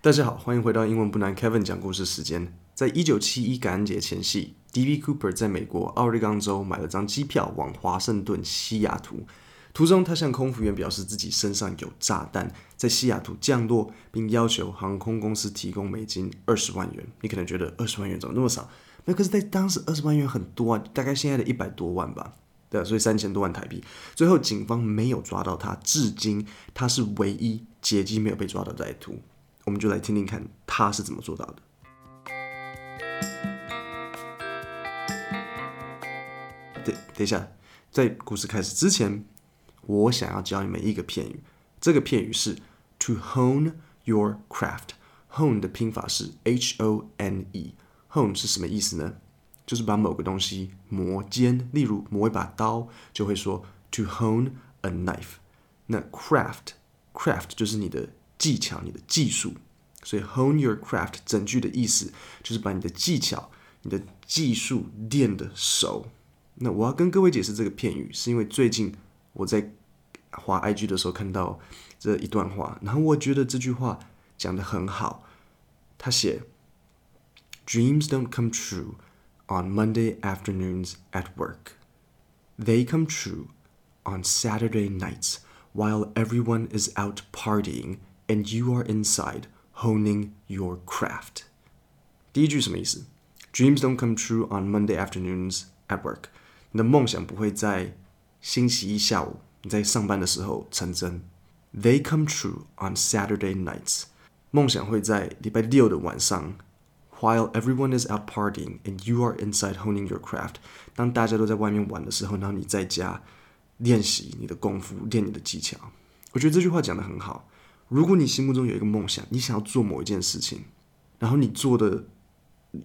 大家好，欢迎回到英文不难 Kevin 讲故事时间。在一九七一感恩节前夕，D.B. Cooper 在美国奥利冈州买了张机票往华盛顿西雅图。途中，他向空服员表示自己身上有炸弹，在西雅图降落，并要求航空公司提供美金二十万元。你可能觉得二十万元怎么那么少？那可是在当时二十万元很多啊，大概现在的一百多万吧。对，所以三千多万台币。最后，警方没有抓到他，至今他是唯一劫机没有被抓到的歹徒。我们就来听听看他是怎么做到的。等等一下，在故事开始之前，我想要教你们一个片语。这个片语是 to hone your craft。hone 的拼法是 h o n e。hone 是什么意思呢？就是把某个东西磨尖。例如磨一把刀，就会说 to hone a knife。那 craft，craft 就是你的。技巧，你的技术，所以 hone your craft 整句的意思就是把你的技巧、你的技术练得熟。那我要跟各位解释这个片语，是因为最近我在滑 IG 的时候看到这一段话，然后我觉得这句话讲得很好。他写：Dreams don't come true on Monday afternoons at work. They come true on Saturday nights while everyone is out partying and you are inside honing your craft. 第一句什么意思？Dreams don't come true on Monday afternoons at work。你的梦想不会在星期一下午你在上班的时候成真。They come true on Saturday nights。梦想会在礼拜六的晚上，while everyone is out partying and you are inside honing your craft。当大家都在外面玩的时候，然后你在家练习你的功夫，练你的技巧。我觉得这句话讲得很好。 如果你心目中有一个梦想，你想要做某一件事情，然后你做的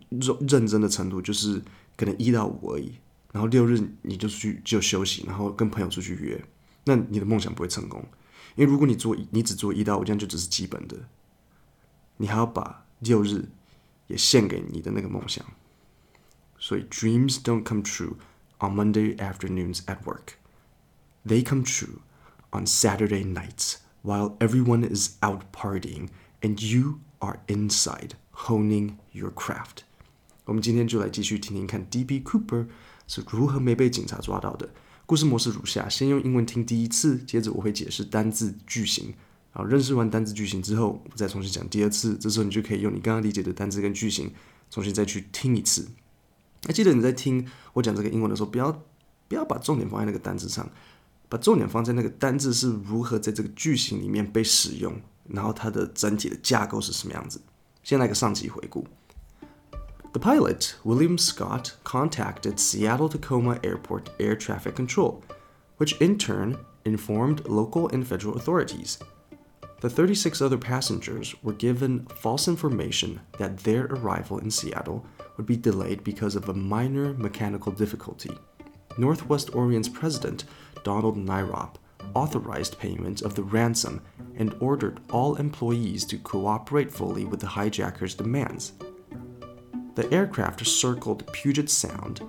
认认真的程度就是可能一到五而已，然后六日你就去就休息，然后跟朋友出去约，那你的梦想不会成功，因为如果你做你只做一到五，这样就只是基本的，你还要把六日也献给你的那个梦想。所以，dreams don't come true on Monday afternoons at work. They come true on Saturday nights while everyone is out partying and you are inside honing your craft。我们今天就来继续听听看 D.B. Cooper 是如何没被警察抓到的。故事模式如下：先用英文听第一次，接着我会解释单字句型。好，认识完单字句型之后，我再重新讲第二次。这时候你就可以用你刚刚理解的单字跟句型，重新再去听一次。那记得你在听我讲这个英文的时候，不要不要把重点放在那个单词上。把重点放在那个单字是如何在这个句型里面被使用，然后它的整体的架构是什么样子。先来个上集回顾。The pilot, William Scott, contacted Seattle Tacoma Airport Air Traffic Control, which in turn informed local and federal authorities. The 36 other passengers were given false information that their arrival in Seattle would be delayed because of a minor mechanical difficulty. Northwest Orient's president, Donald Nyrop, authorized payment of the ransom and ordered all employees to cooperate fully with the hijackers' demands. The aircraft circled Puget Sound.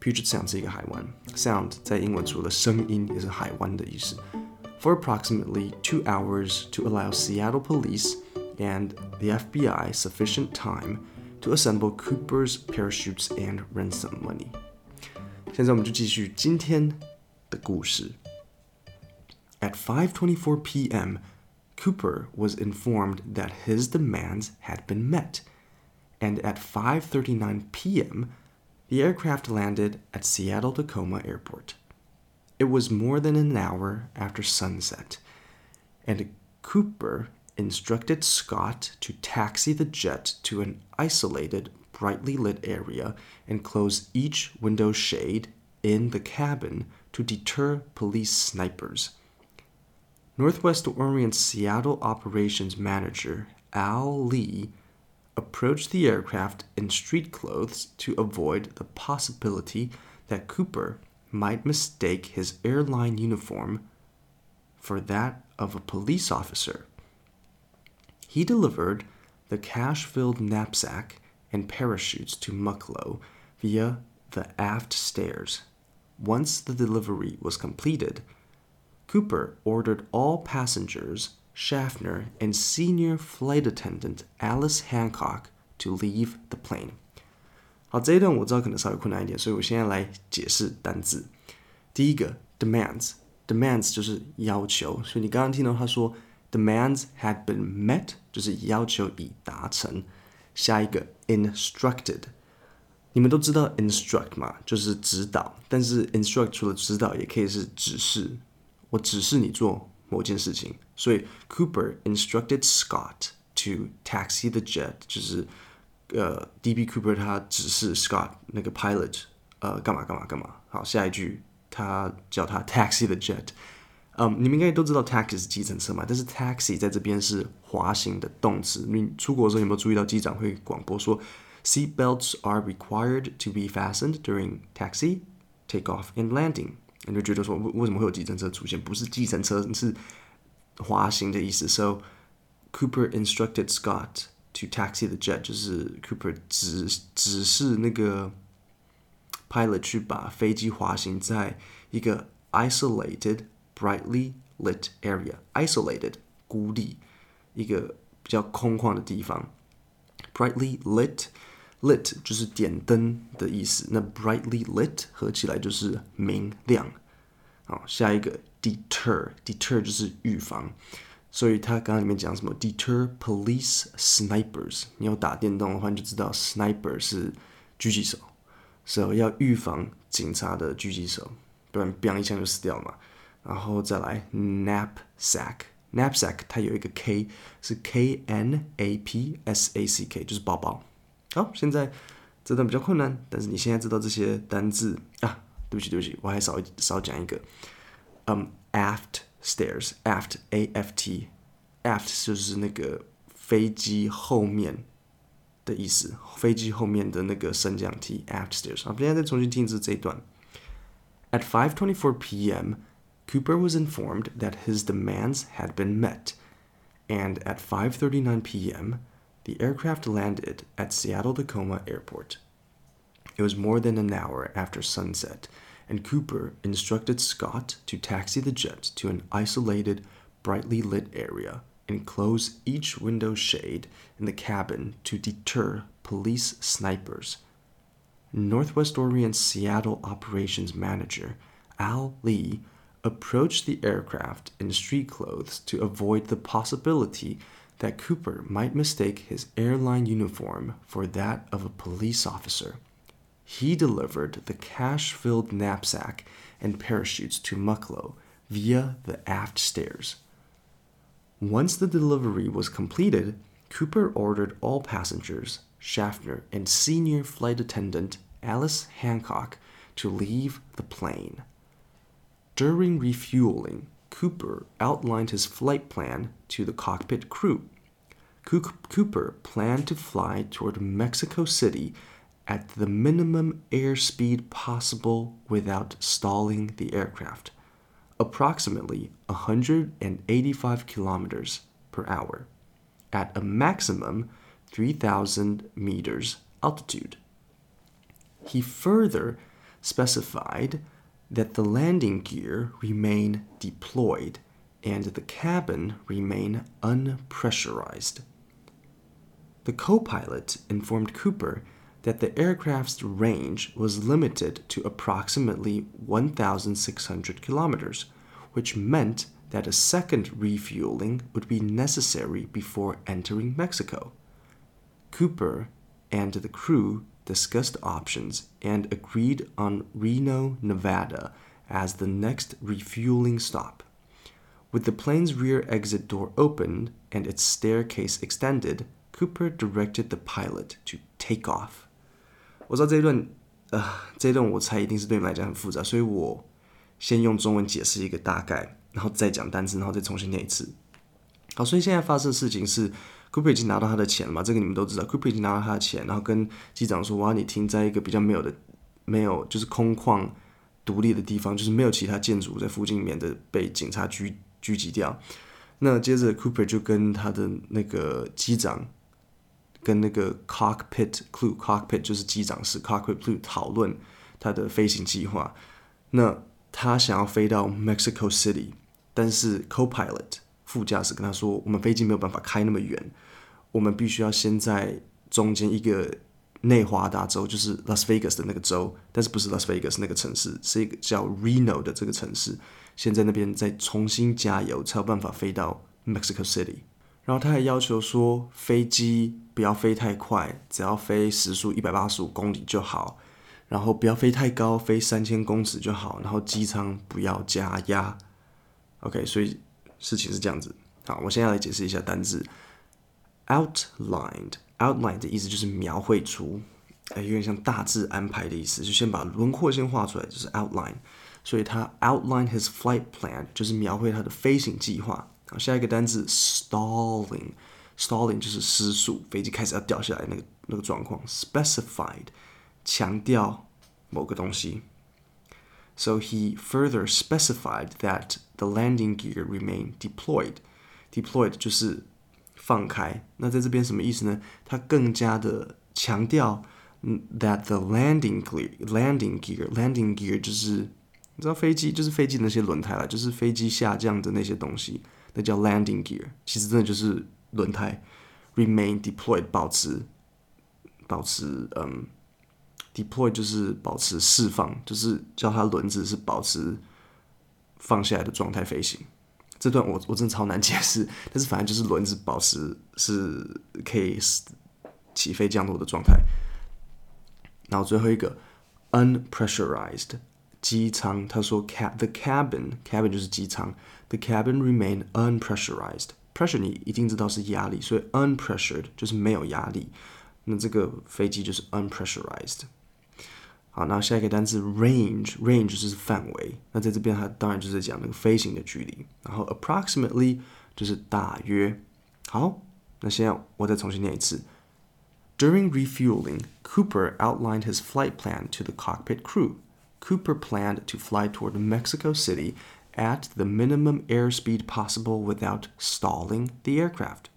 Puget Sound 是一个海湾，sound 在英文除了声音也是海湾的意思。For approximately two hours to allow Seattle police and the FBI sufficient time to assemble Cooper's parachutes and ransom money. 现在我们就继续今天 的故事。At 5:24 p.m., Cooper was informed that his demands had been met, and at 5:39 p.m., the aircraft landed at Seattle Tacoma Airport. It was more than an hour after sunset, and Cooper instructed Scott to taxi the jet to an isolated brightly lit area and close each window shade in the cabin to deter police snipers. Northwest Orient Seattle operations manager Al Lee approached the aircraft in street clothes to avoid the possibility that Cooper might mistake his airline uniform for that of a police officer. He delivered the cash filled knapsack and parachutes to Mucklow via the aft stairs. Once the delivery was completed, Cooper ordered all passengers Schaffner, and senior flight attendant Alice Hancock to leave the plane. 好，这一段我知道可能稍微困难一点，所以我现在来解释单字。第一个 demands，demands 就是要求，所以你刚刚听到他说 demands had been met，就是要求已达成。下一个 instructed， 你们都知道 instruct 嘛，就是指导，但是 instruct 除了指导，也可以是指示。我指示你做某件事情，所以 Cooper instructed Scott to taxi the jet，就是呃，D.B. Cooper 他指示 Scott 那个 pilot，呃，干嘛干嘛干嘛。好，下一句他叫他 taxi the jet。嗯，你们应该都知道 taxi 是计程车嘛，但是 taxi 在这边是滑行的动词。你出国的时候有没有注意到机长会广播说 ，seat belts are required to be fastened during taxi, takeoff and landing？你就觉得说，为为什么会有计程车出现？不是计程车，是滑行的意思。So Cooper instructed Scott to taxi the jet，就是 Cooper 指指示那个 pilot 去把飞机滑行在一个 isolated brightly lit area。isolated 孤立，一个比较空旷的地方。brightly lit Lit 就是点灯的意思，那 brightly lit 合起来就是明亮。好，下一个 deter deter 就是预防，所以他刚刚里面讲什么 deter police snipers。你有打电动的话，你就知道 sniper 是狙击手，所以要预防警察的狙击手，不然 bang 一枪就死掉了嘛。然后再来 knapsack knapsack 它有一个 k 是 k n a p s a c k 就是包包。好，现在这段比较困难，但是你现在知道这些单字啊。对不起，对不起，我还少少讲一个。嗯、um,，aft stairs，aft a f t，aft 就是那个飞机后面的意思，飞机后面的那个升降梯，aft stairs。好，现在再重新听一次这一段。At 5:24 p.m., Cooper was informed that his demands had been met, and at 5:39 p.m., the aircraft landed at Seattle Tacoma Airport. It was more than an hour after sunset, and Cooper instructed Scott to taxi the jet to an isolated, brightly lit area and close each window shade in the cabin to deter police snipers. Northwest Orient Seattle operations manager Al Lee approached the aircraft in street clothes to avoid the possibility that Cooper might mistake his airline uniform for that of a police officer. He delivered the cash filled knapsack and parachutes to Mucklow via the aft stairs. Once the delivery was completed, Cooper ordered all passengers, Schaffner, and senior flight attendant Alice Hancock to leave the plane. During refueling, Cooper outlined his flight plan to the cockpit crew. Cooper planned to fly toward Mexico City at the minimum airspeed possible without stalling the aircraft, approximately 185 kilometers per hour, at a maximum 3,000 meters altitude. He further specified that the landing gear remain deployed and the cabin remain unpressurized. The co pilot informed Cooper that the aircraft's range was limited to approximately 1,600 kilometers, which meant that a second refueling would be necessary before entering Mexico. Cooper and the crew discussed options and agreed on Reno, Nevada as the next refueling stop. With the plane's rear exit door opened and its staircase extended, Cooper directed the pilot to take off. 我知道这一段，呃，这一段我猜一定是对你们来讲很复杂，所以我先用中文解释一个大概，然后再讲单词，然后再重新念一次。好，所以现在发生的事情是 ，Cooper 已经拿到他的钱了嘛？这个你们都知道，Cooper 已经拿到他的钱，然后跟机长说：“我要你停在一个比较没有的、没有就是空旷、独立的地方，就是没有其他建筑在附近，免得被警察狙狙击掉。”那接着 Cooper 就跟他的那个机长。跟那个 cockpit crew，cockpit 就是机长室，cockpit crew 讨论他的飞行计划。那他想要飞到 Mexico City，但是 co-pilot 副驾驶跟他说：“我们飞机没有办法开那么远，我们必须要先在中间一个内华达州，就是 Las Vegas 的那个州，但是不是 Las Vegas 那个城市，是一个叫 Reno 的这个城市，先在那边再重新加油，才有办法飞到 Mexico City。然后他还要求说，飞机不要飞太快，只要飞时速一百八十五公里就好。”然后不要飞太高，飞三千公尺就好。然后机舱不要加压。OK，所以事情是这样子。好，我现在来解释一下单字。Outlined, outline 的意思就是描绘出，哎，有点像大致安排的意思，就先把轮廓先画出来，就是 outline。所以他 outline his flight plan 就是描绘他的飞行计划。好，下一个单字 stalling，stalling 就是失速，飞机开始要掉下来那个那个状况。Specified。强调某个东西。So he further specified that the landing gear remain deployed. Deployed 就是放开。那在这边什么意思呢？它更加的强调嗯，that the landing gear landing gear landing gear 就是你知道飞机就是飞机那些轮胎啦，就是飞机下降的那些东西，那叫 landing gear。其实真的就是轮胎。Remain deployed 保持保持嗯。Deploy 就是保持释放，就是叫它轮子是保持放下来的状态飞行。这段我我真的超难解释，但是反正就是轮子保持是可以起飞降落的状态。然后最后一个 unpressurized 机舱，他说 cab the cabin cabin 就是机舱，the cabin remain unpressurized。pressure 你一定知道是压力，所以 unpressured 就是没有压力。那这个飞机就是 unpressurized。好，那下一个单词 range，range 就是范围。那在这边它当然就是讲那个飞行的距离。然后 approximately 就是大约。好，那现在我再重新念一次。During refueling, Cooper outlined his flight plan to the cockpit crew. Cooper planned to fly toward Mexico City at the minimum airspeed possible without stalling the aircraft,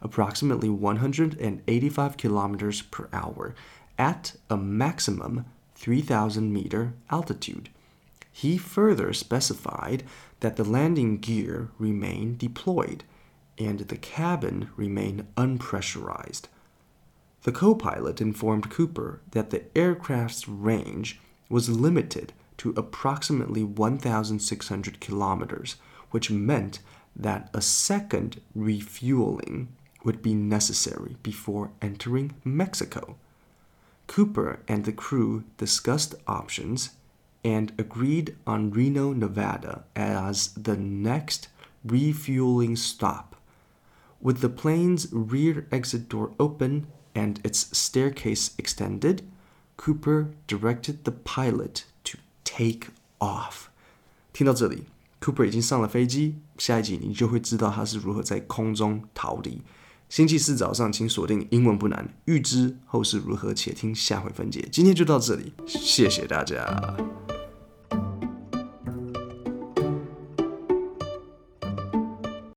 approximately 185 kilometers per hour, at a maximum 3,000 meter altitude. He further specified that the landing gear remain deployed and the cabin remain unpressurized. The co pilot informed Cooper that the aircraft's range was limited to approximately 1,600 kilometers, which meant that a second refueling would be necessary before entering Mexico. Cooper and the crew discussed options and agreed on Reno, Nevada as the next refueling stop. With the plane's rear exit door open and its staircase extended, Cooper directed the pilot to take off. 听到这里，Cooper 已经上了飞机，下一集你就会知道他是如何在空中逃离。 星期四早上，请锁定《英文不难》，预知后事如何，且听下回分解。今天就到这里，谢谢大家。